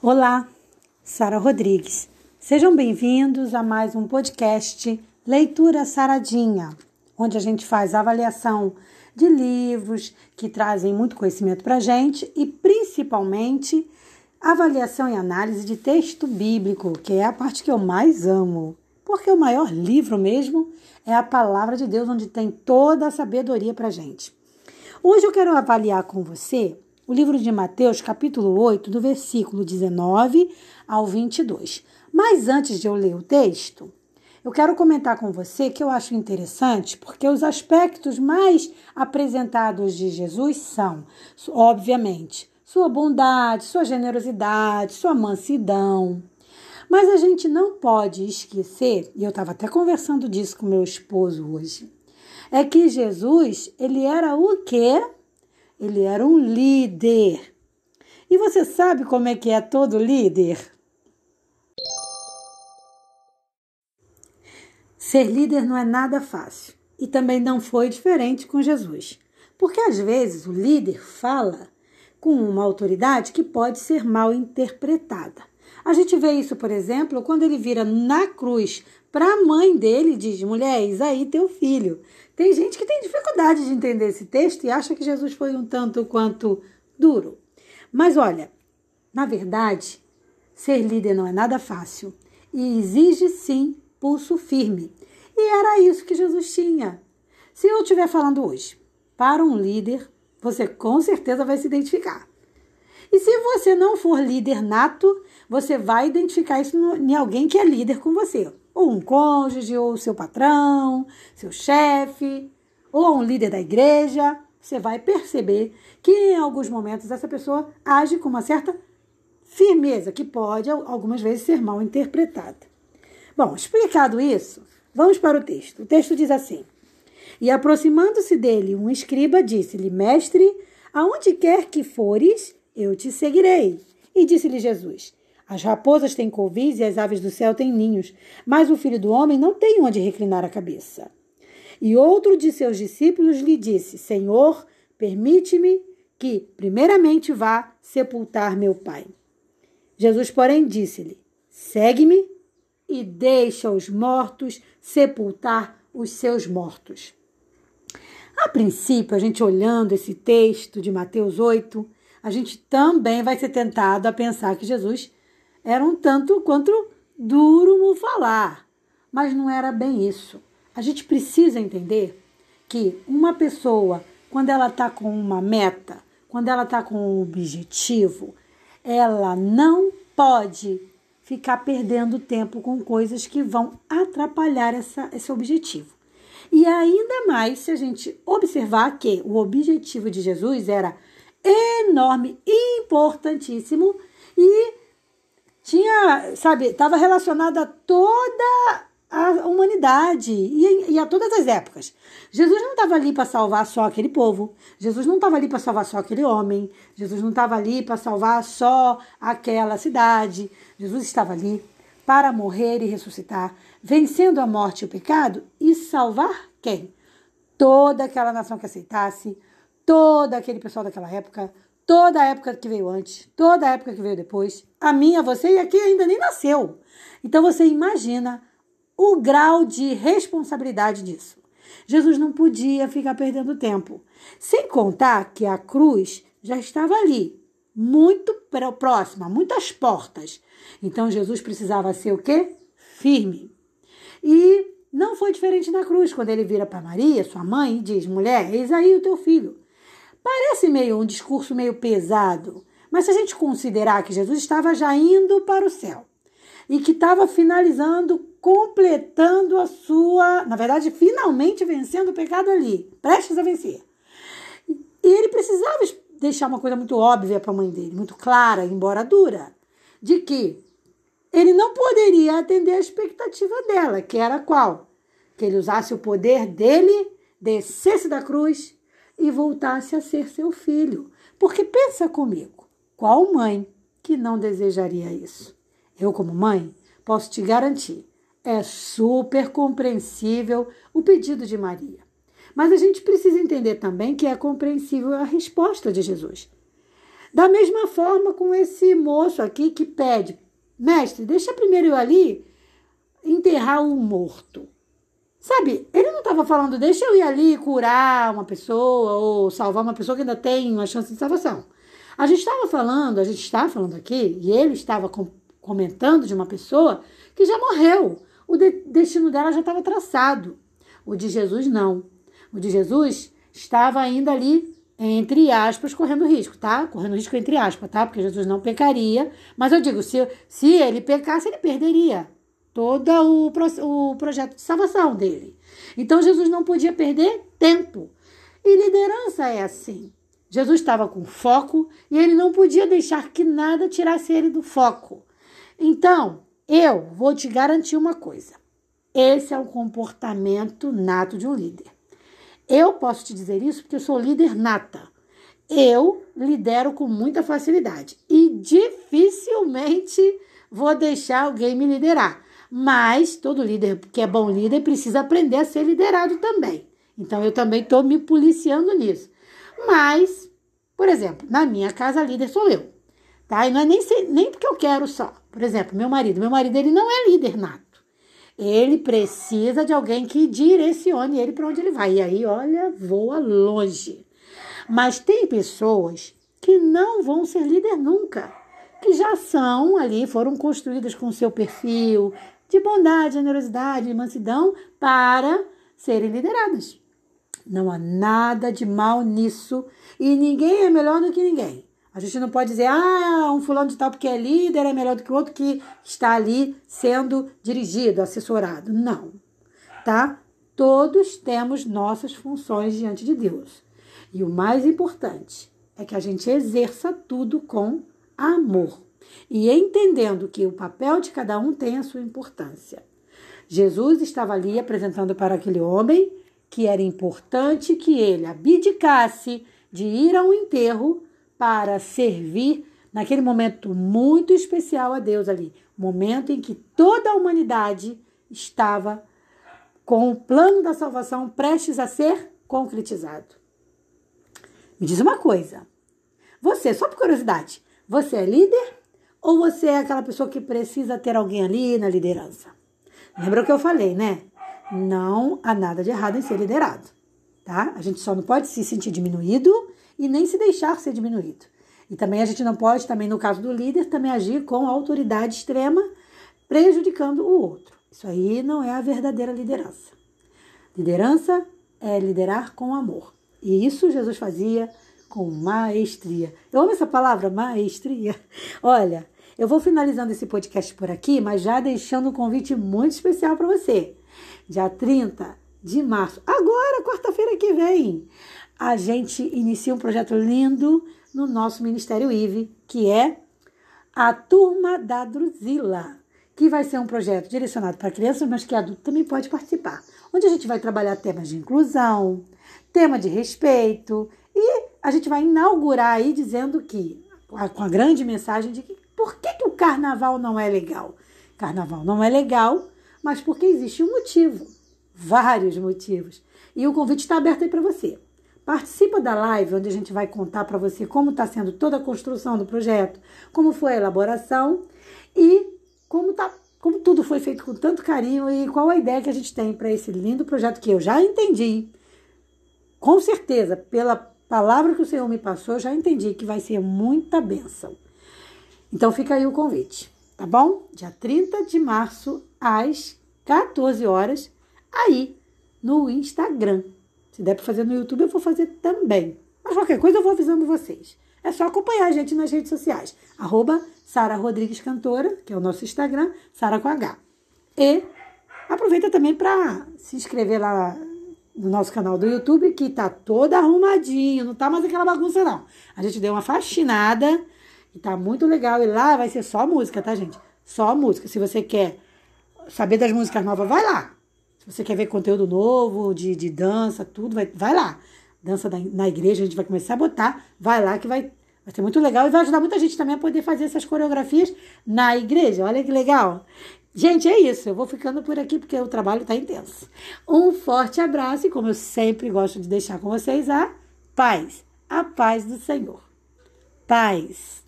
Olá, Sara Rodrigues. Sejam bem-vindos a mais um podcast Leitura Saradinha, onde a gente faz avaliação de livros que trazem muito conhecimento para a gente e principalmente avaliação e análise de texto bíblico, que é a parte que eu mais amo, porque o maior livro mesmo é a palavra de Deus, onde tem toda a sabedoria para a gente. Hoje eu quero avaliar com você o livro de Mateus, capítulo 8, do versículo 19 ao 22. Mas antes de eu ler o texto, eu quero comentar com você que eu acho interessante, porque os aspectos mais apresentados de Jesus são, obviamente, sua bondade, sua generosidade, sua mansidão. Mas a gente não pode esquecer, e eu estava até conversando disso com meu esposo hoje, é que Jesus, ele era o quê? Ele era um líder. E você sabe como é que é todo líder? Ser líder não é nada fácil e também não foi diferente com Jesus. Porque às vezes o líder fala com uma autoridade que pode ser mal interpretada. A gente vê isso, por exemplo, quando ele vira na cruz para a mãe dele e diz: Mulher, eis aí teu filho. Tem gente que tem dificuldade de entender esse texto e acha que Jesus foi um tanto quanto duro. Mas olha, na verdade, ser líder não é nada fácil e exige sim pulso firme. E era isso que Jesus tinha. Se eu estiver falando hoje para um líder, você com certeza vai se identificar. E se você não for líder nato, você vai identificar isso em alguém que é líder com você ou um cônjuge, ou seu patrão, seu chefe, ou um líder da igreja, você vai perceber que em alguns momentos essa pessoa age com uma certa firmeza, que pode algumas vezes ser mal interpretada. Bom, explicado isso, vamos para o texto. O texto diz assim: E aproximando-se dele, um escriba disse-lhe: Mestre, aonde quer que fores, eu te seguirei. E disse-lhe Jesus: as raposas têm covis e as aves do céu têm ninhos, mas o filho do homem não tem onde reclinar a cabeça. E outro de seus discípulos lhe disse: Senhor, permite-me que, primeiramente, vá sepultar meu pai. Jesus, porém, disse-lhe: Segue-me e deixa os mortos sepultar os seus mortos. A princípio, a gente olhando esse texto de Mateus 8, a gente também vai ser tentado a pensar que Jesus era um tanto quanto duro no falar, mas não era bem isso. A gente precisa entender que uma pessoa, quando ela está com uma meta, quando ela está com um objetivo, ela não pode ficar perdendo tempo com coisas que vão atrapalhar essa, esse objetivo. E ainda mais se a gente observar que o objetivo de Jesus era enorme, importantíssimo e tinha, sabe, estava relacionada a toda a humanidade e, e, a todas as épocas. Jesus não estava ali para salvar só aquele povo. Jesus não estava ali para salvar só aquele homem. Jesus não estava ali para salvar só aquela cidade. Jesus estava ali para morrer e ressuscitar, vencendo a morte e o pecado e salvar quem? Toda aquela nação que aceitasse, todo aquele pessoal daquela época, toda a época que veio antes, toda a época que veio depois, a minha, você e aqui ainda nem nasceu. Então você imagina o grau de responsabilidade disso. Jesus não podia ficar perdendo tempo. Sem contar que a cruz já estava ali, muito próxima, muitas portas. Então Jesus precisava ser o quê? Firme. E não foi diferente na cruz, quando ele vira para Maria, sua mãe, e diz: Mulher, eis aí o teu filho. Parece meio um discurso meio pesado, mas se a gente considerar que Jesus estava já indo para o céu e que estava finalizando, completando a sua, na verdade, finalmente vencendo o pecado ali, prestes a vencer. E ele precisava deixar uma coisa muito óbvia para a mãe dele, muito clara, embora dura, de que ele não poderia atender a expectativa dela, que era qual? Que ele usasse o poder dele, descesse da cruz e voltasse a ser seu filho. Porque pensa comigo, qual mãe que não desejaria isso? Eu, como mãe, posso te garantir, é super compreensível o pedido de Maria. Mas a gente precisa entender também que é compreensível a resposta de Jesus. Da mesma forma com esse moço aqui que pede, mestre, deixa primeiro eu ali enterrar o morto. Sabe, ele não estava falando, deixa eu ir ali curar uma pessoa ou salvar uma pessoa que ainda tem uma chance de salvação. A gente estava falando, a gente está falando aqui, e ele estava com, comentando de uma pessoa que já morreu. O de, destino dela já estava traçado. O de Jesus não. O de Jesus estava ainda ali, entre aspas, correndo risco, tá? Correndo risco entre aspas, tá? Porque Jesus não pecaria. Mas eu digo, se, se ele pecasse, ele perderia todo o, o projeto de salvação dele. Então Jesus não podia perder tempo. E liderança é assim. Jesus estava com foco e ele não podia deixar que nada tirasse ele do foco. Então, eu vou te garantir uma coisa. Esse é o comportamento nato de um líder. Eu posso te dizer isso porque eu sou líder nata. Eu lidero com muita facilidade e dificilmente vou deixar alguém me liderar. Mas todo líder que é bom líder precisa aprender a ser liderado também. Então eu também estou me policiando nisso. Mas, por exemplo, na minha casa, líder sou eu. Tá? E não é nem, nem porque eu quero só. Por exemplo, meu marido. Meu marido ele não é líder nato. Ele precisa de alguém que direcione ele para onde ele vai. E aí, olha, voa longe. Mas tem pessoas que não vão ser líder nunca, que já são ali, foram construídas com seu perfil de bondade, generosidade, mansidão para serem lideradas. Não há nada de mal nisso e ninguém é melhor do que ninguém. A gente não pode dizer, ah, um fulano de tal porque é líder é melhor do que o outro que está ali sendo dirigido, assessorado. Não, tá? Todos temos nossas funções diante de Deus. E o mais importante é que a gente exerça tudo com amor e entendendo que o papel de cada um tem a sua importância. Jesus estava ali apresentando para aquele homem que era importante que ele abdicasse de ir a um enterro para servir naquele momento muito especial a Deus ali, momento em que toda a humanidade estava com o plano da salvação prestes a ser concretizado. Me diz uma coisa. Você, só por curiosidade, você é líder ou você é aquela pessoa que precisa ter alguém ali na liderança? Lembra o que eu falei, né? Não há nada de errado em ser liderado, tá? A gente só não pode se sentir diminuído e nem se deixar ser diminuído. E também a gente não pode, também no caso do líder, também agir com autoridade extrema, prejudicando o outro. Isso aí não é a verdadeira liderança. Liderança é liderar com amor. E isso Jesus fazia com maestria. Eu amo essa palavra, maestria. Olha, eu vou finalizando esse podcast por aqui, mas já deixando um convite muito especial para você. Dia 30 de março, agora, quarta-feira que vem, a gente inicia um projeto lindo no nosso Ministério IVE, que é a Turma da Druzila, que vai ser um projeto direcionado para crianças, mas que adulto também pode participar. Onde a gente vai trabalhar temas de inclusão, tema de respeito, a gente vai inaugurar aí dizendo que, com a grande mensagem de que por que, que o carnaval não é legal? Carnaval não é legal, mas porque existe um motivo, vários motivos. E o convite está aberto aí para você. Participa da live onde a gente vai contar para você como está sendo toda a construção do projeto, como foi a elaboração e como tá, como tudo foi feito com tanto carinho e qual a ideia que a gente tem para esse lindo projeto que eu já entendi, com certeza, pela palavra que o Senhor me passou, eu já entendi que vai ser muita bênção. Então fica aí o convite, tá bom? Dia 30 de março, às 14 horas, aí no Instagram. Se der para fazer no YouTube, eu vou fazer também. Mas qualquer coisa eu vou avisando vocês. É só acompanhar a gente nas redes sociais. Arroba Sara Rodrigues Cantora, que é o nosso Instagram, Sara com H. E aproveita também para se inscrever lá no nosso canal do YouTube, que tá todo arrumadinho, não tá mais aquela bagunça, não. A gente deu uma faxinada e tá muito legal. E lá vai ser só música, tá, gente? Só música. Se você quer saber das músicas novas, vai lá você quer ver conteúdo novo, de, de dança, tudo, vai, vai lá. Dança da, na igreja, a gente vai começar a botar, vai lá que vai, vai ser muito legal e vai ajudar muita gente também a poder fazer essas coreografias na igreja. Olha que legal. Gente, é isso. Eu vou ficando por aqui porque o trabalho está intenso. Um forte abraço e, como eu sempre gosto de deixar com vocês, a paz. A paz do Senhor. paz.